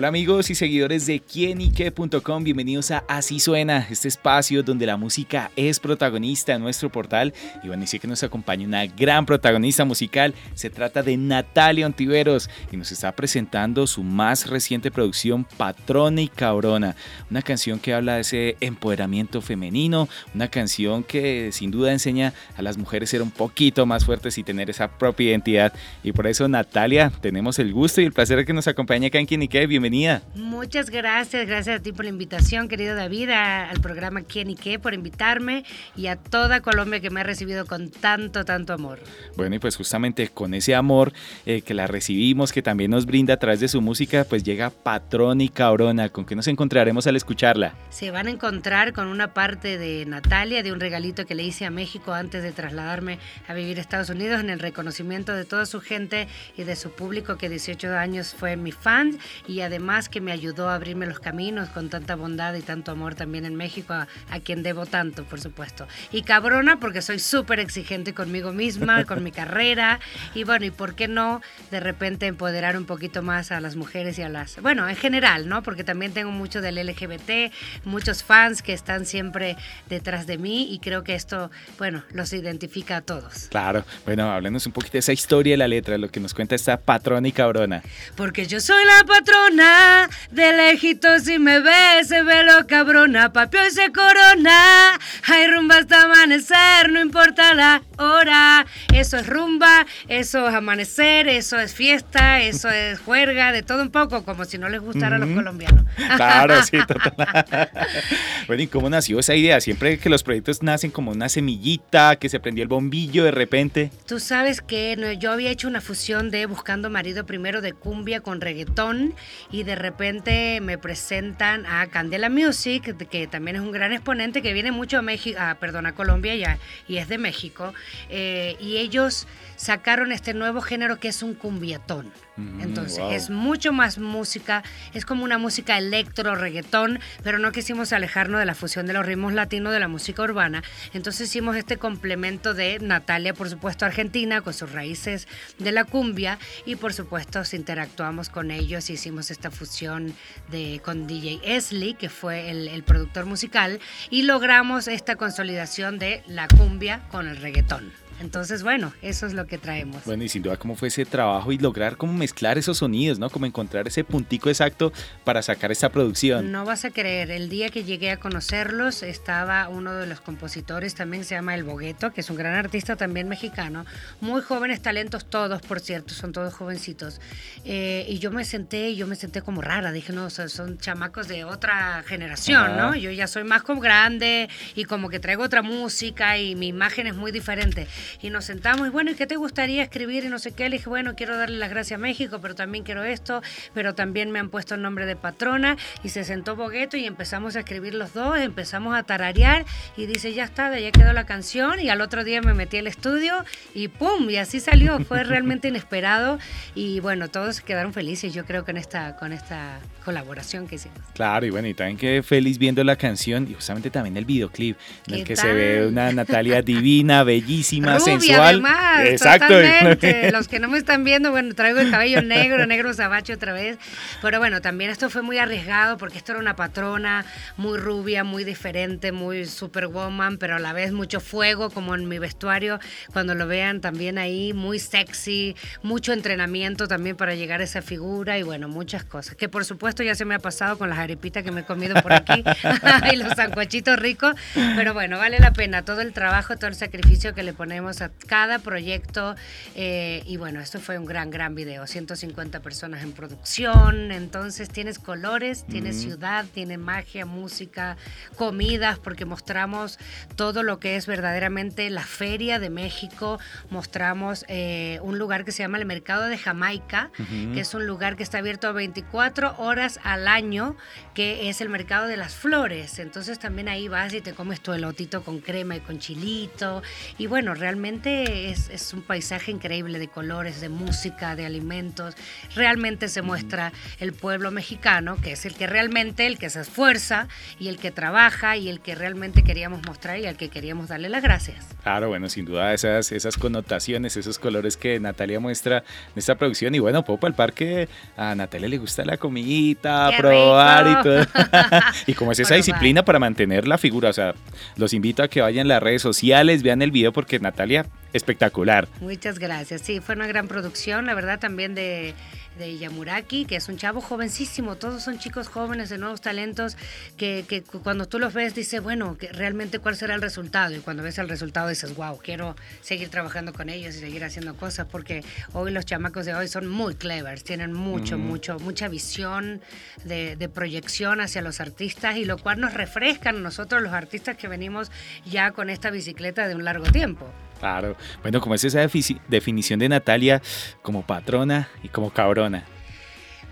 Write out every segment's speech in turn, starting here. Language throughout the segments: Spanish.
Hola amigos y seguidores de quienique.com, bienvenidos a Así Suena, este espacio donde la música es protagonista en nuestro portal. Y bueno, y sí que nos acompaña una gran protagonista musical, se trata de Natalia Ontiveros y nos está presentando su más reciente producción, Patrona y Cabrona, una canción que habla de ese empoderamiento femenino, una canción que sin duda enseña a las mujeres ser un poquito más fuertes y tener esa propia identidad. Y por eso Natalia, tenemos el gusto y el placer de que nos acompañe acá en Quienique. Bienvenida Muchas gracias, gracias a ti por la invitación, querido David, al programa Quién y qué, por invitarme y a toda Colombia que me ha recibido con tanto, tanto amor. Bueno, y pues justamente con ese amor eh, que la recibimos, que también nos brinda a través de su música, pues llega Patrón y Cabrona, ¿con qué nos encontraremos al escucharla? Se van a encontrar con una parte de Natalia, de un regalito que le hice a México antes de trasladarme a vivir a Estados Unidos, en el reconocimiento de toda su gente y de su público que 18 años fue mi fan y además más que me ayudó a abrirme los caminos con tanta bondad y tanto amor también en México, a, quien debo tanto, por supuesto. Y cabrona porque soy súper exigente conmigo misma, con mi carrera, y bueno, y por qué no de repente empoderar un poquito más a las mujeres y a las, bueno, en general, ¿no? Porque también tengo mucho del LGBT, muchos fans que están siempre detrás de mí y creo que esto, bueno, los identifica a todos. Claro, bueno, háblenos un poquito de esa historia de la letra, lo que nos cuenta esta patrona y cabrona. Porque yo soy la patrona de lejito si me ve, se ve lo cabrona, papio y se corona. Hay rumba hasta amanecer, no importa la hora. Eso es rumba, eso es amanecer, eso es fiesta, eso es juerga, de todo un poco, como si no les gustara a los colombianos. Claro, sí, total. bueno, ¿y cómo nació esa idea? Siempre que los proyectos nacen como una semillita, que se prendió el bombillo de repente. Tú sabes que yo había hecho una fusión de Buscando Marido primero de cumbia con reggaetón y de repente me presentan a Candela Music, que también es un gran exponente que viene mucho a México, ah, perdón, a Colombia ya, y es de México, eh, y ellos sacaron este nuevo género que es un cumbiatón. Entonces es mucho más música, es como una música electro, reggaetón, pero no quisimos alejarnos de la fusión de los ritmos latinos de la música urbana. Entonces hicimos este complemento de Natalia, por supuesto, argentina, con sus raíces de la cumbia, y por supuesto interactuamos con ellos y hicimos esta fusión de, con DJ Esli, que fue el, el productor musical, y logramos esta consolidación de la cumbia con el reggaetón. Entonces, bueno, eso es lo que traemos. Bueno, y sin duda, ¿cómo fue ese trabajo y lograr cómo mezclar esos sonidos, ¿no? Como encontrar ese puntico exacto para sacar esta producción. No vas a creer, el día que llegué a conocerlos estaba uno de los compositores, también se llama El Bogueto, que es un gran artista también mexicano, muy jóvenes talentos todos, por cierto, son todos jovencitos. Eh, y yo me senté, yo me senté como rara, dije, no, son chamacos de otra generación, ¿no? Yo ya soy más como grande y como que traigo otra música y mi imagen es muy diferente y nos sentamos y bueno, ¿y qué te gustaría escribir? Y no sé qué. Le dije, bueno, quiero darle las gracias a México, pero también quiero esto, pero también me han puesto el nombre de patrona y se sentó Bogueto y empezamos a escribir los dos, empezamos a tararear y dice, ya está, ya quedó la canción y al otro día me metí al estudio y ¡pum! Y así salió, fue realmente inesperado y bueno, todos quedaron felices yo creo que en esta, con esta colaboración que hicimos. Claro, y bueno, y también quedé feliz viendo la canción y justamente también el videoclip en el que se ve una Natalia divina, bellísima, sensual. Además, Exacto. Totalmente. Los que no me están viendo, bueno, traigo el cabello negro, negro sabache otra vez. Pero bueno, también esto fue muy arriesgado porque esto era una patrona muy rubia, muy diferente, muy superwoman, pero a la vez mucho fuego, como en mi vestuario. Cuando lo vean también ahí, muy sexy, mucho entrenamiento también para llegar a esa figura y bueno, muchas cosas. Que por supuesto ya se me ha pasado con las arepitas que me he comido por aquí y los sancochitos ricos. Pero bueno, vale la pena todo el trabajo, todo el sacrificio que le ponemos a cada proyecto. Eh, y bueno, esto fue un gran, gran video. 150 personas en producción. Entonces tienes colores, tienes ciudad, tiene magia, música, comidas, porque mostramos todo lo que es verdaderamente la feria de México. Mostramos eh, un lugar que se llama el Mercado de Jamaica, que es un lugar que está abierto 24 horas al año, que es el Mercado de las Flores. Entonces también ahí vas y te comes tu elotito con crema y con chilito. Y bueno, realmente realmente es, es, un paisaje increíble de colores, de música, de alimentos. Realmente se muestra el pueblo mexicano, que es el que realmente, el que se esfuerza y el que trabaja y el que realmente queríamos mostrar y al que queríamos darle las gracias. Claro, bueno, sin duda esas, esas connotaciones, esos colores que Natalia muestra en esta producción. Y bueno, Popo, al parque a Natalia le gusta la comidita, probar y todo. y como es esa disciplina para mantener la figura, o sea, los invito a que vayan a las redes sociales, vean el video porque Natalia, espectacular. Muchas gracias. Sí, fue una gran producción, la verdad también de de Yamuraki, que es un chavo jovencísimo, todos son chicos jóvenes de nuevos talentos que, que, cuando tú los ves dices, bueno, que realmente cuál será el resultado y cuando ves el resultado dices, wow, quiero seguir trabajando con ellos y seguir haciendo cosas porque hoy los chamacos de hoy son muy clevers, tienen mucho, mucho, mucha visión de, de, proyección hacia los artistas y lo cual nos refrescan a nosotros los artistas que venimos ya con esta bicicleta de un largo tiempo. Claro. Bueno, como es esa definición de Natalia como patrona y como cabrona?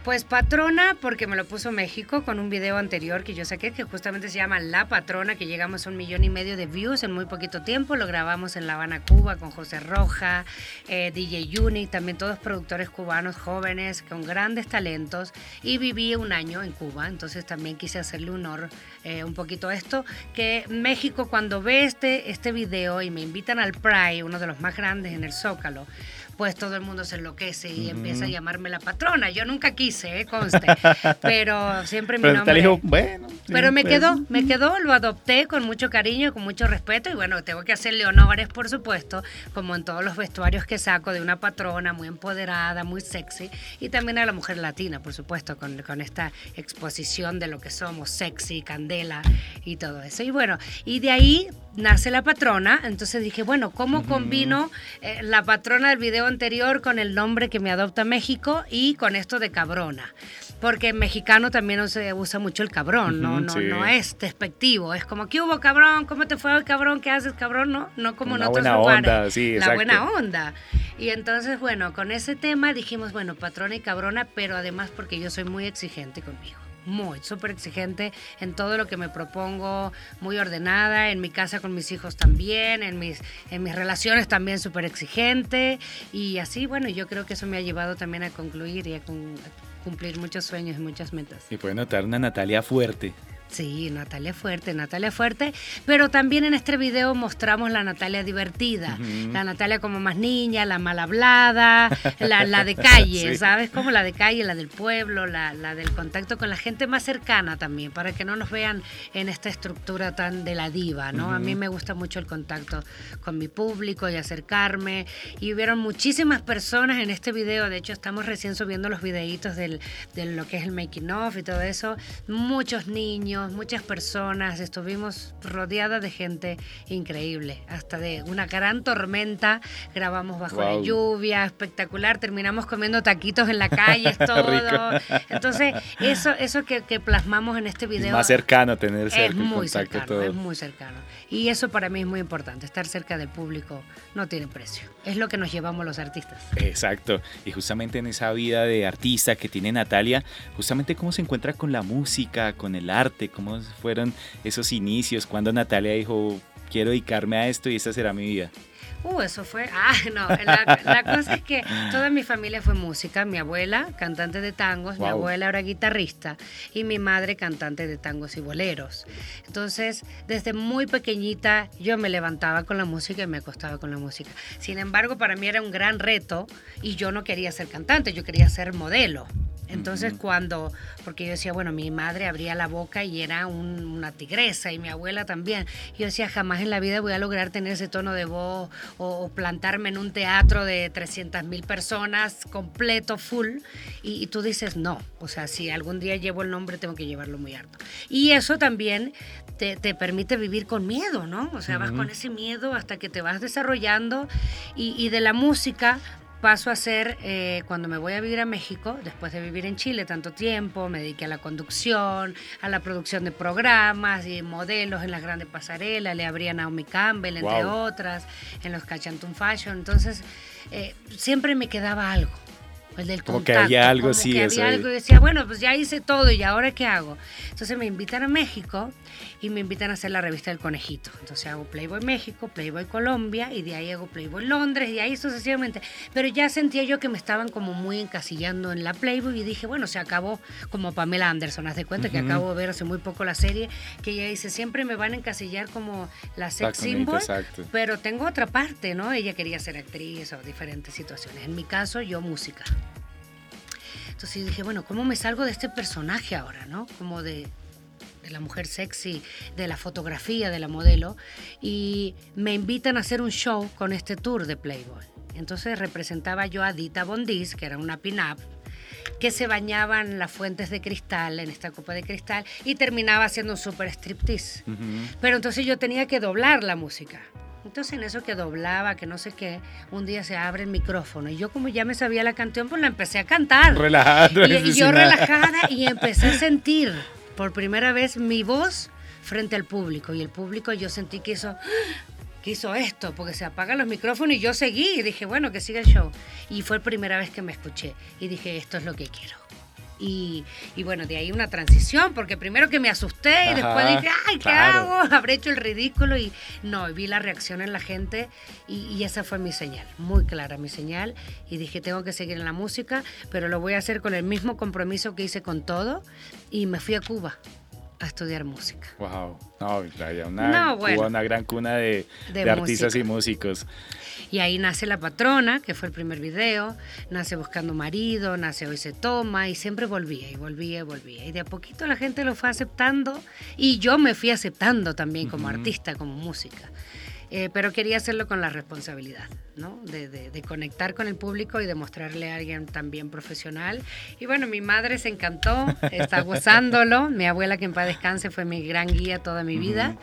Pues patrona, porque me lo puso México con un video anterior que yo saqué, que justamente se llama La Patrona, que llegamos a un millón y medio de views en muy poquito tiempo. Lo grabamos en La Habana, Cuba, con José Roja, eh, DJ Uni, también todos productores cubanos jóvenes con grandes talentos. Y viví un año en Cuba, entonces también quise hacerle honor eh, un poquito a esto. Que México, cuando ve este, este video y me invitan al Pride, uno de los más grandes en el Zócalo, pues todo el mundo se enloquece y empieza a llamarme la patrona. Yo nunca quise, ¿eh? conste, pero siempre mi nombre... Dijo, bueno, pero me pues". quedó, me quedó, lo adopté con mucho cariño y con mucho respeto y bueno, tengo que hacerle honores, por supuesto, como en todos los vestuarios que saco de una patrona muy empoderada, muy sexy y también a la mujer latina, por supuesto, con, con esta exposición de lo que somos, sexy, candela y todo eso. Y bueno, y de ahí nace la patrona, entonces dije, bueno, ¿cómo combino eh, la patrona del video anterior con el nombre que me adopta México y con esto de cabrona? Porque en mexicano también no se usa mucho el cabrón, no, no, no es despectivo, es como, ¿qué hubo cabrón? ¿Cómo te fue el cabrón? ¿Qué haces cabrón? No, no como en otros buena Onda, sí, la buena onda. Y entonces, bueno, con ese tema dijimos, bueno, patrona y cabrona, pero además porque yo soy muy exigente conmigo muy, súper exigente en todo lo que me propongo, muy ordenada, en mi casa con mis hijos también, en mis, en mis relaciones también súper exigente. Y así, bueno, yo creo que eso me ha llevado también a concluir y a, cumplir muchos sueños y muchas metas. Y puede notar una Natalia fuerte. Sí, Natalia Fuerte, Natalia Fuerte, pero también en este video mostramos la Natalia divertida, la Natalia como más niña, la mal hablada, la, la de calle, ¿sabes? Como la de calle, la del pueblo, la, la, del contacto con la gente más cercana también, para que no nos vean en esta estructura tan de la diva, ¿no? A mí me gusta mucho el contacto con mi público y acercarme, y hubieron muchísimas personas en este video, de hecho estamos recién subiendo los videitos del, de lo que es el making of y todo eso, muchos niños, muchas personas, estuvimos rodeadas de gente increíble, hasta de una gran tormenta, grabamos bajo la lluvia, espectacular, terminamos comiendo taquitos en la calle, todo. Entonces, eso, eso que, plasmamos en este video. más cercano tener es muy cercano, Es muy cercano. Y eso para mí es muy importante, estar cerca del público no tiene precio. Es lo que nos llevamos los artistas. Exacto. Y justamente en esa vida de artista que tiene Natalia, justamente cómo se encuentra con la música, con el arte, cómo fueron esos inicios, cuando Natalia dijo, quiero dedicarme a esto y esa será mi vida. Uh, eso fue. Ah, no. La, cosa es que toda mi familia fue música. Mi abuela, cantante de tangos, mi abuela era guitarrista y mi madre, cantante de tangos y boleros. Entonces, desde muy pequeñita, yo me levantaba con la música y me acostaba con la música. Sin embargo, para mí era un gran reto y yo no quería ser cantante, yo quería ser modelo. Entonces cuando, porque yo decía, bueno, mi madre abría la boca y era una tigresa y mi abuela también. Yo decía, jamás en la vida voy a lograr tener ese tono de voz o, plantarme en un teatro de 300 mil personas completo, full. Y, tú dices, no, o sea, si algún día llevo el nombre tengo que llevarlo muy alto. Y eso también te, permite vivir con miedo, ¿no? O sea, vas con ese miedo hasta que te vas desarrollando y, y de la música paso a ser, eh, cuando me voy a vivir a México, después de vivir en Chile tanto tiempo, me dediqué a la conducción, a la producción de programas y modelos en las grandes pasarelas, le abría a Naomi Campbell, entre otras, en los Cachantun Fashion. Entonces, eh, siempre me quedaba algo el del como contacto. que había algo así. que había de- algo y decía, bueno, pues ya hice todo y ahora qué hago. Entonces me invitan a México y me invitan a hacer la revista del conejito. Entonces hago Playboy México, Playboy Colombia y de ahí hago Playboy Londres y ahí sucesivamente. Pero ya sentía yo que me estaban como muy encasillando en la Playboy y dije, bueno, se acabó como Pamela Anderson. Haz de cuenta que Ujú. acabo de ver hace muy poco la serie que ella dice, siempre me van a encasillar como la sex symbol, exacto. pero tengo otra parte, ¿no? Ella quería ser actriz o diferentes situaciones. En mi caso, yo música. Entonces dije, bueno, ¿cómo me salgo de este personaje ahora, no? Como de, de la mujer sexy, de la fotografía, de la modelo. Y me invitan a hacer un show con este tour de Playboy. Entonces representaba yo a Dita Bondis, que era una pin-up, que se bañaba en las fuentes de cristal, en esta copa de cristal, y terminaba haciendo un super striptease. Ujú. Pero entonces yo tenía que doblar la música. Entonces en eso que doblaba, que no sé qué, un día se abre el micrófono y yo como ya me sabía la canción, pues la empecé a cantar. Relajada. Y, y yo relajada y empecé a sentir por primera vez mi voz frente al público y el público yo sentí que hizo que hizo esto porque se apagan los micrófonos y yo seguí y dije bueno que siga el show y fue la primera vez que me escuché y dije esto es lo que quiero y, y bueno, de ahí una transición, porque primero que me asusté y Ajá, después dije, ay, ¿qué claro. hago? Habré hecho el ridículo y no, vi la reacción en la gente y, y esa fue mi señal, muy clara mi señal. Y dije, tengo que seguir en la música, pero lo voy a hacer con el mismo compromiso que hice con todo y me fui a Cuba a estudiar música. Wow. No, una, No, bueno. Una gran cuna de, De de artistas y músicos. Y ahí nace La Patrona, que fue el primer video, nace Buscando Marido, nace Hoy se toma, y siempre volvía y volvía y volvía. Y de a poquito la gente lo fue aceptando y yo me fui aceptando también como Ujú. artista, como música. Eh, pero quería hacerlo con la responsabilidad, ¿no? De, de- de conectar con el público y demostrarle a alguien también profesional. Y bueno, mi madre se encantó, está gozándolo. Mi abuela, que en paz descanse, fue mi gran guía toda mi vida.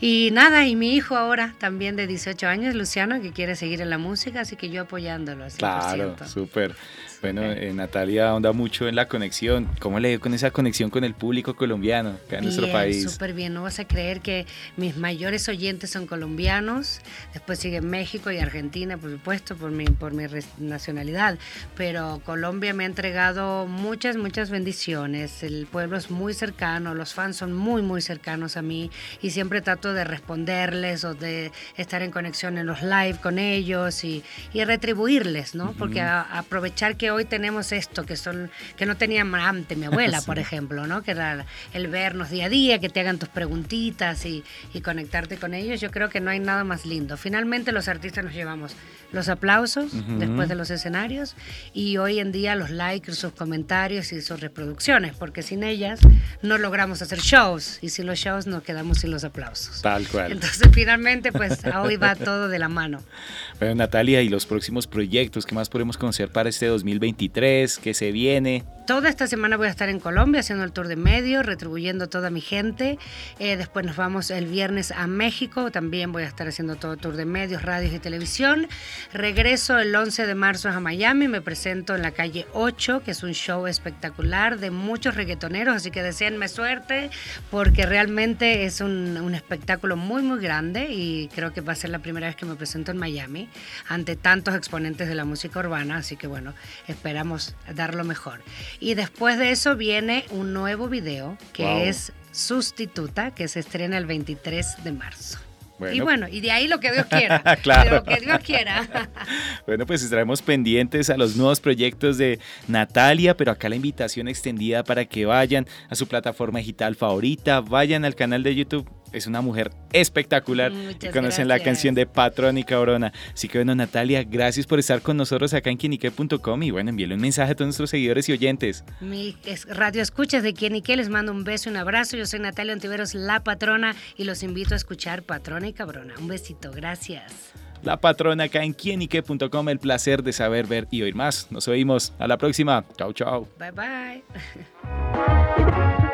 Y nada, y mi hijo ahora, también de 18 años, Luciano, que quiere seguir en la música, así que yo apoyándolo al 100%. Claro, súper. Bueno, eh, Natalia ahonda mucho en la conexión. ¿Cómo le dio con esa conexión con el público colombiano acá en nuestro Bien, país? súper bien. No vas a creer que mis mayores oyentes son colombianos, después sigue México y Argentina, por supuesto, por mi, por mi nacionalidad. Pero Colombia me ha entregado muchas, muchas bendiciones. El pueblo es muy cercano, los fans son muy, muy cercanos a mí y siempre trato de responderles o de estar en conexión en los live con ellos y, y retribuirles, ¿no? Porque a- aprovechar que hoy tenemos esto, que son que no tenía antes mi abuela, Sí. por ejemplo, ¿no? Que era el vernos día a día, que te hagan tus preguntitas y, y conectarte con ellos. Yo creo que no hay nada más lindo. Finalmente los artistas nos llevamos los aplausos después de los escenarios y hoy en día los likes, sus comentarios y sus reproducciones, porque sin ellas no logramos hacer shows y sin los shows nos quedamos sin los aplausos. Tal cual. Entonces finalmente pues hoy va todo de la mano. Bueno, Natalia, ¿y los próximos proyectos? ¿Qué más podemos conocer para este 2023? ¿Qué se viene? Toda esta semana voy a estar en Colombia haciendo el tour de medios, retribuyendo a toda mi gente. Eh, después nos vamos el viernes a México, también voy a estar haciendo todo tour de medios, radios y televisión. Regreso el 11 de marzo a Miami, me presento en la calle 8, que es un show espectacular de muchos reggaetoneros, así que deseenme suerte porque realmente es un espectáculo muy, muy grande y creo que va a ser la primera vez que me presento en Miami ante tantos exponentes de la música urbana, así que bueno, esperamos dar lo mejor. Y después de eso viene un nuevo video que Wow. es Sustituta, que se estrena el 23 de marzo. Bueno. Y bueno, y de ahí lo que Dios quiera. Claro. De lo que Dios quiera. Bueno, pues estaremos pendientes a los nuevos proyectos de Natalia, pero acá la invitación extendida para que vayan a su plataforma digital favorita, vayan al canal de YouTube. Es una mujer espectacular y Muchas conocen la canción de Patrón y Cabrona. Así que bueno, Natalia, gracias por estar con nosotros acá en quinique.com y bueno, envíale un mensaje a todos nuestros seguidores y oyentes. Mi radio escuchas de quien y qué les mando un beso y un abrazo. Yo soy Natalia Antiveros, la patrona, y los invito a escuchar Patrona y Cabrona. Un besito, gracias. La patrona acá en quienique.com, el placer de saber, ver y oír más. Nos oímos. A la próxima. Chao, chao. Bye bye.